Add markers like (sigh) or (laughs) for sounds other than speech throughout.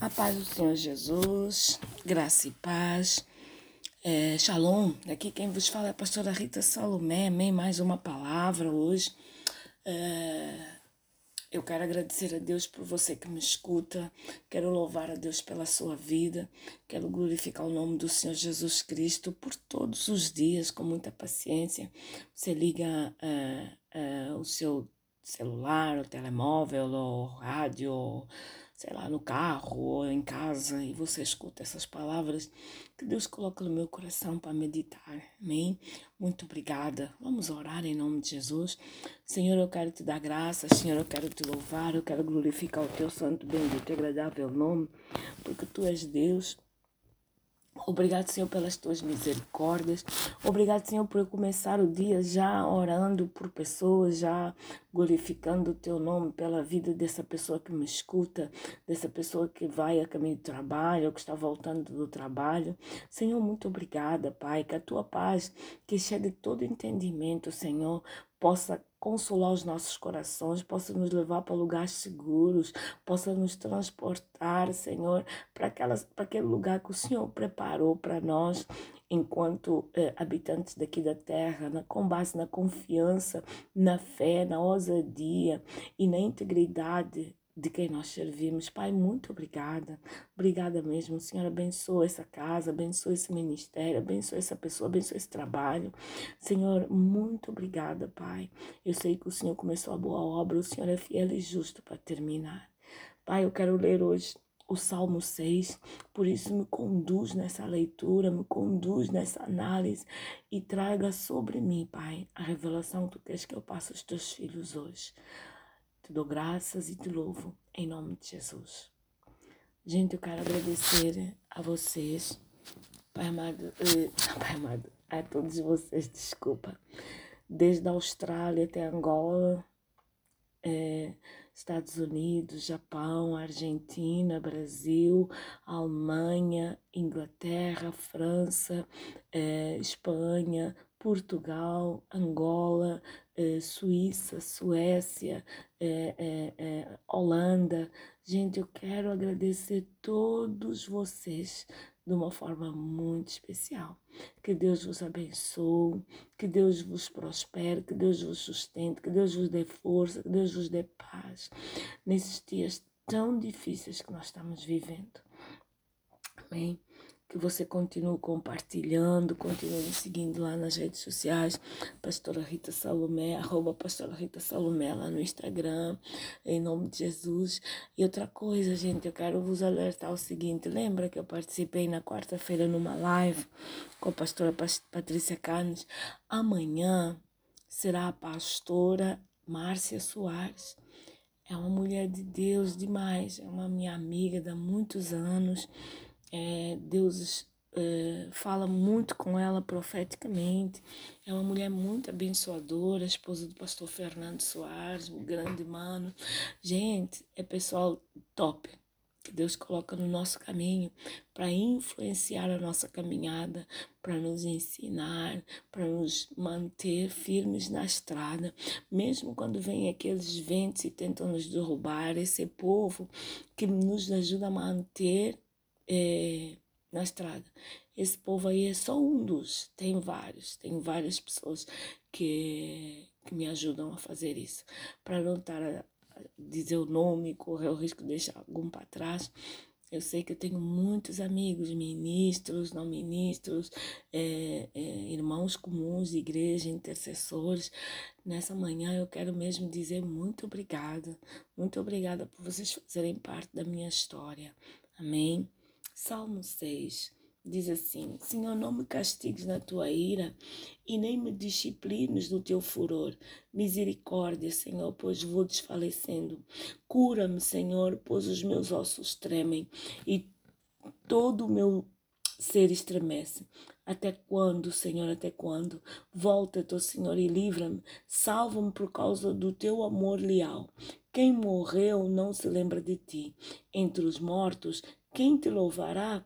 A paz do Senhor Jesus, graça e paz. É, shalom, aqui quem vos fala é a pastora Rita Salomé. Amém. Mais uma palavra hoje. É, eu quero agradecer a Deus por você que me escuta. Quero louvar a Deus pela sua vida. Quero glorificar o nome do Senhor Jesus Cristo por todos os dias, com muita paciência. Você liga é, é o seu celular, o telemóvel, o rádio sei lá, no carro ou em casa e você escuta essas palavras que Deus coloca no meu coração para meditar. Amém? Muito obrigada. Vamos orar em nome de Jesus. Senhor, eu quero te dar graça. Senhor, eu quero te louvar. Eu quero glorificar o teu santo, bendito e agradável nome, porque tu és Deus Obrigado, Senhor, pelas tuas misericórdias. Obrigado, Senhor, por começar o dia já orando por pessoas, já glorificando o teu nome pela vida dessa pessoa que me escuta, dessa pessoa que vai a caminho do trabalho, ou que está voltando do trabalho. Senhor, muito obrigada, Pai, que a tua paz, que chegue todo entendimento, Senhor, possa consolar os nossos corações, possa nos levar para lugares seguros, possa nos transportar, Senhor, para, aquelas, para aquele lugar que o Senhor preparou para nós enquanto eh, habitantes daqui da terra, na, com base na confiança, na fé, na ousadia e na integridade de quem nós servimos. Pai, muito obrigada. Obrigada mesmo. Senhor, abençoa essa casa, abençoa esse ministério, abençoa essa pessoa, abençoa esse trabalho. Senhor, muito obrigada, Pai. Eu sei que o Senhor começou a boa obra, o Senhor é fiel e justo para terminar. Pai, eu quero ler hoje o Salmo 6, por isso me conduz nessa leitura, me conduz nessa análise e traga sobre mim, Pai, a revelação que tu queres que eu passe aos teus filhos hoje. Te dou graças e te louvo em nome de Jesus. Gente, eu quero agradecer a vocês, Pai amado, eh, (laughs) Pai amado, a todos vocês, desculpa, desde a Austrália até Angola, eh, Estados Unidos, Japão, Argentina, Brasil, Alemanha, Inglaterra, França, eh, Espanha, Portugal, Angola, eh, Suíça, Suécia, eh, eh, Holanda. Gente, eu quero agradecer todos vocês de uma forma muito especial. Que Deus vos abençoe, que Deus vos prospere, que Deus vos sustente, que Deus vos dê força, que Deus vos dê paz nesses dias tão difíceis que nós estamos vivendo. Amém que você continue compartilhando, continue me seguindo lá nas redes sociais, Pastora Rita Salomé, arroba Pastora Rita Salomé lá no Instagram, em nome de Jesus. E outra coisa, gente, eu quero vos alertar o seguinte, lembra que eu participei na quarta-feira numa live com a pastora Patrícia Canes? Amanhã será a pastora Márcia Soares. É uma mulher de Deus demais, é uma minha amiga de muitos anos é, Deus é, fala muito com ela profeticamente. É uma mulher muito abençoadora, esposa do pastor Fernando Soares, um grande mano. Gente, é pessoal top que Deus coloca no nosso caminho para influenciar a nossa caminhada, para nos ensinar, para nos manter firmes na estrada, mesmo quando vem aqueles ventos e tentam nos derrubar, esse povo que nos ajuda a manter é, na estrada. Esse povo aí é só um dos, tem vários, tem várias pessoas que, que me ajudam a fazer isso. Para não estar a, dizer o nome, correr o risco de deixar algum para trás. Eu sei que eu tenho muitos amigos, ministros, não ministros, é, é, irmãos comuns, igreja, intercessores. Nessa manhã eu quero mesmo dizer muito obrigada, muito obrigada por vocês fazerem parte da minha história. Amém. Salmo 6 diz assim: Senhor, não me castigues na tua ira e nem me disciplines no teu furor. Misericórdia, Senhor, pois vou desfalecendo. Cura-me, Senhor, pois os meus ossos tremem e todo o meu ser estremece. Até quando, Senhor, até quando? Volta-te, Senhor, e livra-me. Salva-me por causa do teu amor leal. Quem morreu não se lembra de ti. Entre os mortos, quem te louvará?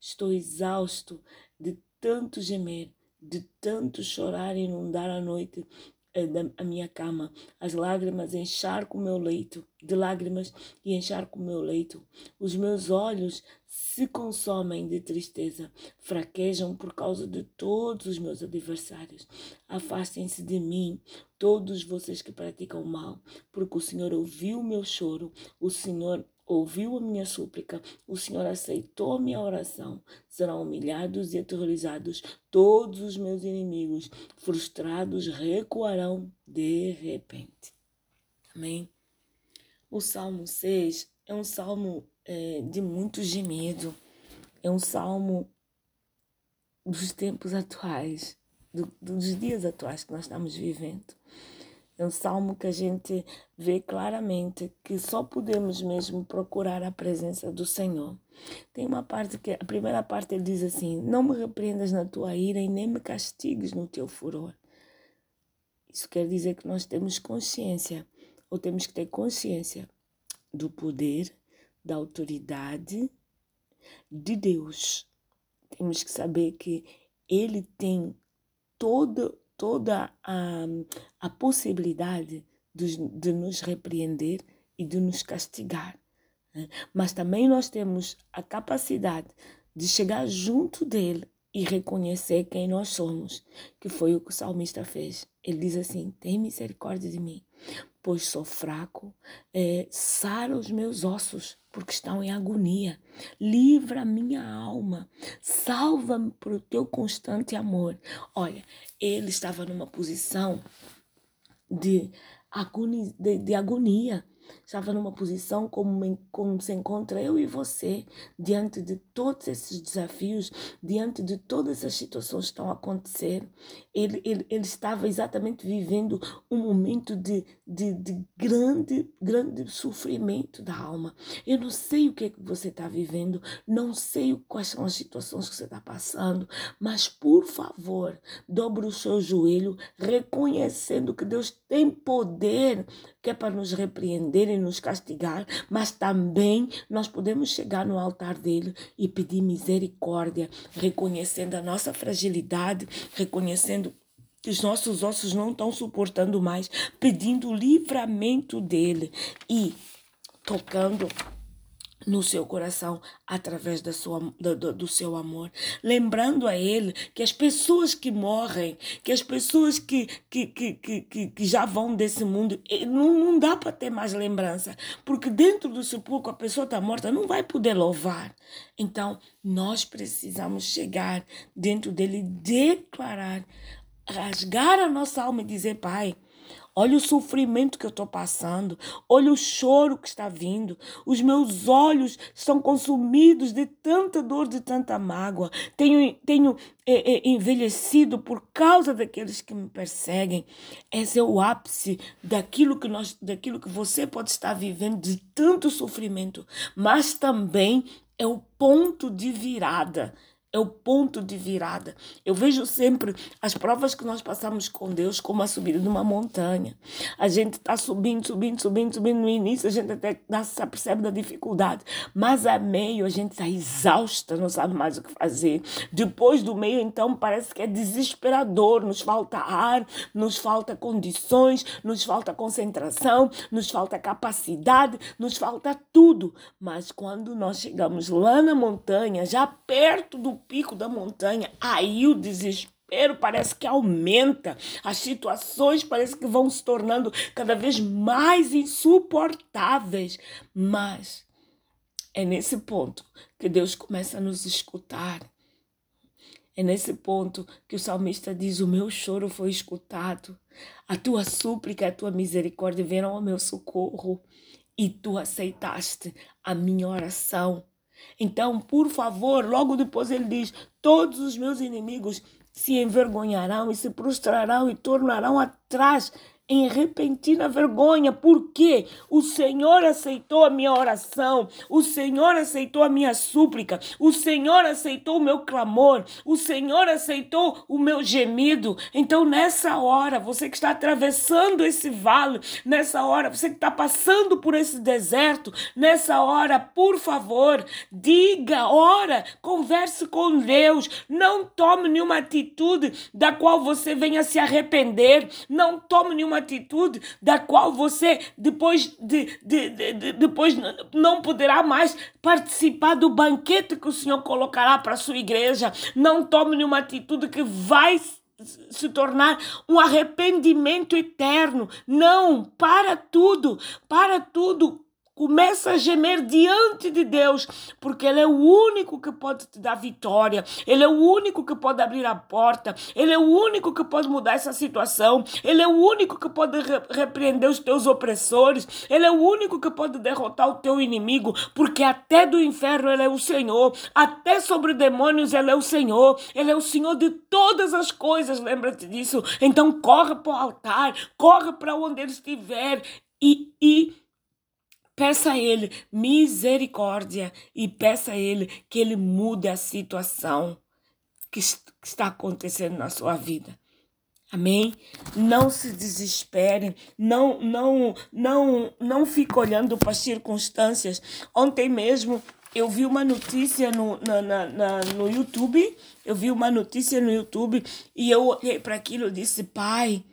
Estou exausto de tanto gemer, de tanto chorar e inundar a noite. eh, a minha cama, as lágrimas encharcam o meu leito, de lágrimas e encharcam o meu leito. Os meus olhos se consomem de tristeza, fraquejam por causa de todos os meus adversários. Afastem-se de mim, todos vocês que praticam mal, porque o Senhor ouviu o meu choro, o Senhor ouviu a minha súplica, o Senhor aceitou a minha oração. Serão humilhados e aterrorizados todos os meus inimigos, frustrados recuarão de repente. Amém? O Salmo 6 é um salmo é, de muito gemido, é um salmo dos tempos atuais, do, dos dias atuais que nós estamos vivendo. É um salmo que a gente vê claramente que só podemos mesmo procurar a presença do Senhor. Tem uma parte que, a primeira parte ele diz assim: Não me repreendas na tua ira e nem me castigues no teu furor. Isso quer dizer que nós temos consciência, ou temos que ter consciência do poder, da autoridade de Deus. Temos que saber que Ele tem todo toda a, a possibilidade de, de nos repreender e de nos castigar. Né? Mas também nós temos a capacidade de chegar junto dele e reconhecer quem nós somos, que foi o que o salmista fez. Ele diz assim: Tem misericórdia de mim, pois sou fraco, é, sara os meus ossos, porque estão em agonia. Livra minha alma, salva-me por o teu constante amor. Olha, ele estava numa posição de agonia, de, de agonia estava numa posição como, como se encontra eu e você, diante de todos esses desafios, diante de todas as situações que estão a acontecer. Ele, ele, ele estava exatamente vivendo um momento de, de, de grande, grande sofrimento da alma. Eu não sei o que é que você está vivendo, não sei quais são as situações que você está passando, mas por favor, dobre o seu joelho, reconhecendo que Deus tem poder que é para nos repreender e nos castigar, mas também nós podemos chegar no altar dele e pedir misericórdia, reconhecendo a nossa fragilidade, reconhecendo que os nossos ossos não estão suportando mais, pedindo o livramento dele e tocando no seu coração através da sua, do, do, seu amor. Lembrando a ele que as pessoas que morrem, que as pessoas que, que, que, que, que já vão desse mundo, não, não dá para ter mais lembrança, porque dentro do sepulcro a pessoa está morta, não vai poder louvar. Então, nós precisamos chegar dentro dele declarar, rasgar a nossa alma e dizer, Pai, Olha o sofrimento que eu estou passando. Olha o choro que está vindo. Os meus olhos estão consumidos de tanta dor, de tanta mágoa. Tenho, tenho é, é, envelhecido por causa daqueles que me perseguem. Esse é o ápice daquilo que, nós, daquilo que você pode estar vivendo, de tanto sofrimento. Mas também é o ponto de virada é o ponto de virada. Eu vejo sempre as provas que nós passamos com Deus como a subida de uma montanha. A gente está subindo, subindo, subindo, subindo. No início a gente até se percebe da dificuldade, mas a meio a gente está exausta, não sabe mais o que fazer. Depois do meio, então, parece que é desesperador. Nos falta ar, nos falta condições, nos falta concentração, nos falta capacidade, nos falta tudo. Mas quando nós chegamos lá na montanha, já perto do pico da montanha, aí o desespero parece que aumenta, as situações parece que vão se tornando cada vez mais insuportáveis. Mas é nesse ponto que Deus começa a nos escutar. É nesse ponto que o salmista diz: O meu choro foi escutado, a tua súplica, a tua misericórdia vieram ao meu socorro, e tu aceitaste a minha oração. Então, por favor, logo depois ele diz: Todos os meus inimigos se envergonharão e se prostrarão e tornarão atrás em repentina vergonha, porque o Senhor aceitou a minha oração, o Senhor aceitou a minha súplica, o Senhor aceitou o meu clamor, o Senhor aceitou o meu gemido. Então, nessa hora, você que está atravessando esse vale, nessa hora, você que está passando por esse deserto, nessa hora, por favor, diga, ora, converse com Deus, não tome nenhuma atitude da qual você venha se arrepender, não tome nenhuma atitude da qual você depois, de, de, de, de depois não poderá mais participar do banquete que o Senhor colocará para a sua igreja. Não tome nenhuma atitude que vai se tornar um arrependimento eterno. Não, para tudo, para tudo. Começa a gemer diante de Deus, porque Ele é o único que pode te dar vitória, Ele é o único que pode abrir a porta, Ele é o único que pode mudar essa situação, Ele é o único que pode re repreender os teus opressores, Ele é o único que pode derrotar o teu inimigo, porque até do inferno Ele é o Senhor, até sobre demônios Ele é o Senhor, Ele é o Senhor de todas as coisas, lembra-te disso. Então corre para o altar, corre para onde Ele estiver e. e Peça a Ele misericórdia e peça a Ele que Ele mude a situação que está acontecendo na sua vida. Amém? Não se desespere, não, não, não, não fique olhando para as circunstâncias. Ontem mesmo eu vi uma notícia no, na, na, na, no YouTube, eu vi uma notícia no YouTube e eu olhei para aquilo e disse, pai,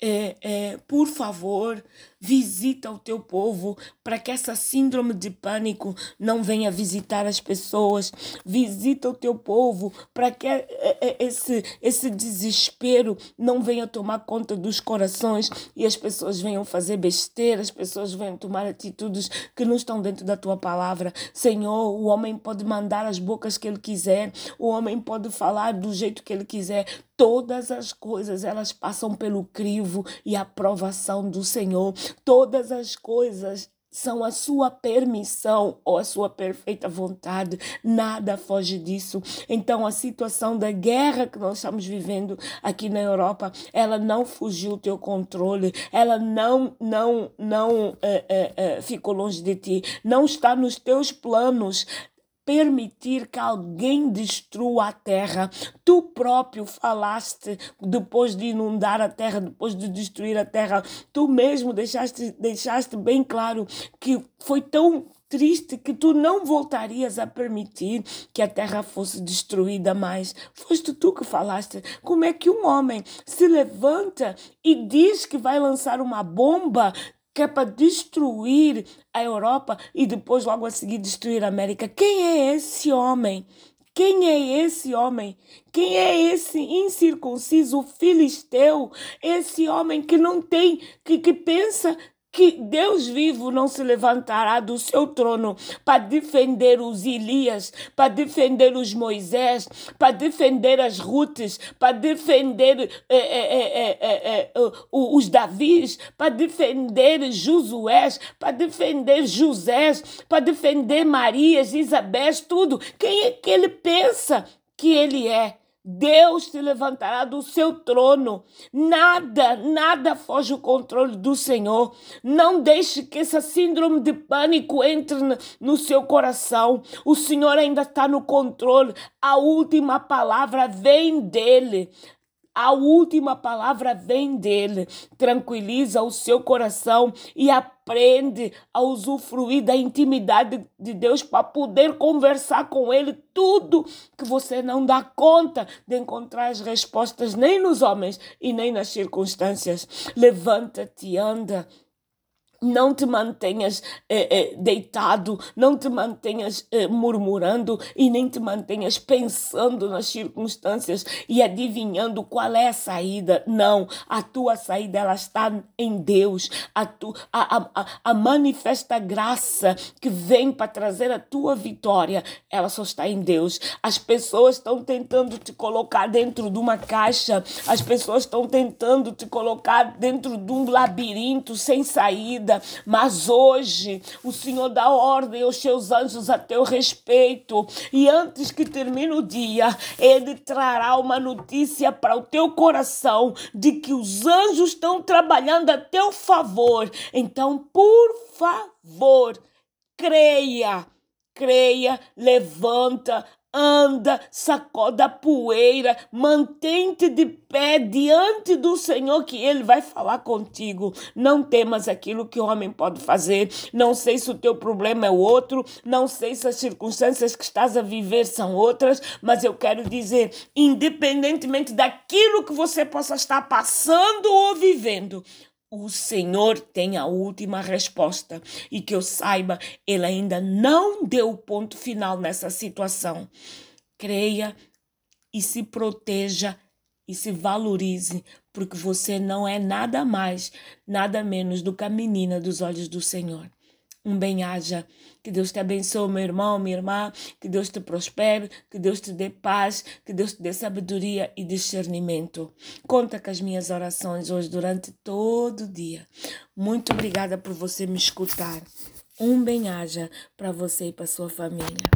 é, é, por favor, visita o teu povo para que essa síndrome de pânico não venha visitar as pessoas. Visita o teu povo para que é, é, esse, esse desespero não venha tomar conta dos corações e as pessoas venham fazer besteira, as pessoas venham tomar atitudes que não estão dentro da tua palavra. Senhor, o homem pode mandar as bocas que ele quiser, o homem pode falar do jeito que ele quiser. Todas as coisas elas passam pelo crivo e aprovação do Senhor. Todas as coisas são a sua permissão ou a sua perfeita vontade, nada foge disso. Então, a situação da guerra que nós estamos vivendo aqui na Europa, ela não fugiu do teu controle, ela não, não, não é, é, é, ficou longe de ti, não está nos teus planos permitir que alguém destrua a terra. Tu próprio falaste depois de inundar a terra, depois de destruir a terra. Tu mesmo deixaste, deixaste bem claro que foi tão triste que tu não voltarias a permitir que a terra fosse destruída mais. Foste tu que falaste. Como é que um homem se levanta e diz que vai lançar uma bomba que é para destruir a Europa e depois logo a seguir destruir a América. Quem é esse homem? Quem é esse homem? Quem é esse incircunciso filisteu? Esse homem que não tem, que, que pensa que Deus vivo não se levantará do seu trono para defender os Elias, para defender os Moisés, para defender as Rutes, para defender é, é, é, os Davis, para defender Josués, para defender José, para defender Marias, Isabéis, tudo. Quem é que ele pensa que ele é? Deus te levantará do seu trono. Nada, nada foge o controle do Senhor. Não deixe que essa síndrome de pânico entre no seu coração. O Senhor ainda está no controle. A última palavra vem dele. A última palavra vem dele. Tranquiliza o seu coração e aprende a usufruir da intimidade de Deus para poder conversar com ele tudo que você não dá conta de encontrar as respostas nem nos homens e nem nas circunstâncias. Levanta-te, anda não te mantenhas eh, eh, deitado, não te mantenhas eh, murmurando e nem te mantenhas pensando nas circunstâncias e adivinhando qual é a saída. Não, a tua saída ela está em Deus. A, tu, a, a, a manifesta graça que vem para trazer a tua vitória, ela só está em Deus. As pessoas estão tentando te colocar dentro de uma caixa, as pessoas estão tentando te colocar dentro de um labirinto sem saída vida, mas hoje o Senhor dá ordem aos seus anjos a teu respeito. E antes que termine o dia, Ele trará uma notícia para o teu coração de que os anjos estão trabalhando a teu favor. Então, por favor, creia, creia, levanta, anda, sacoda a poeira, mantente de pé diante do Senhor que Ele vai falar contigo. Não temas aquilo que o homem pode fazer. Não sei se o teu problema é outro, não sei se as circunstâncias que estás a viver são outras, mas eu quero dizer, independentemente daquilo que você possa estar passando ou vivendo, o Senhor tem a última resposta e que eu saiba, Ele ainda não deu o ponto final nessa situação. Creia e se proteja e se valorize, porque você não é nada mais, nada menos do que a menina dos olhos do Senhor um bem-aja. Que Deus te abençoe, meu irmão, minha irmã. Que Deus te prospere, que Deus te dê paz, que Deus te dê sabedoria e discernimento. Conta com as minhas orações hoje durante todo o dia. Muito obrigada por você me escutar. Um bem-aja para você e para sua família.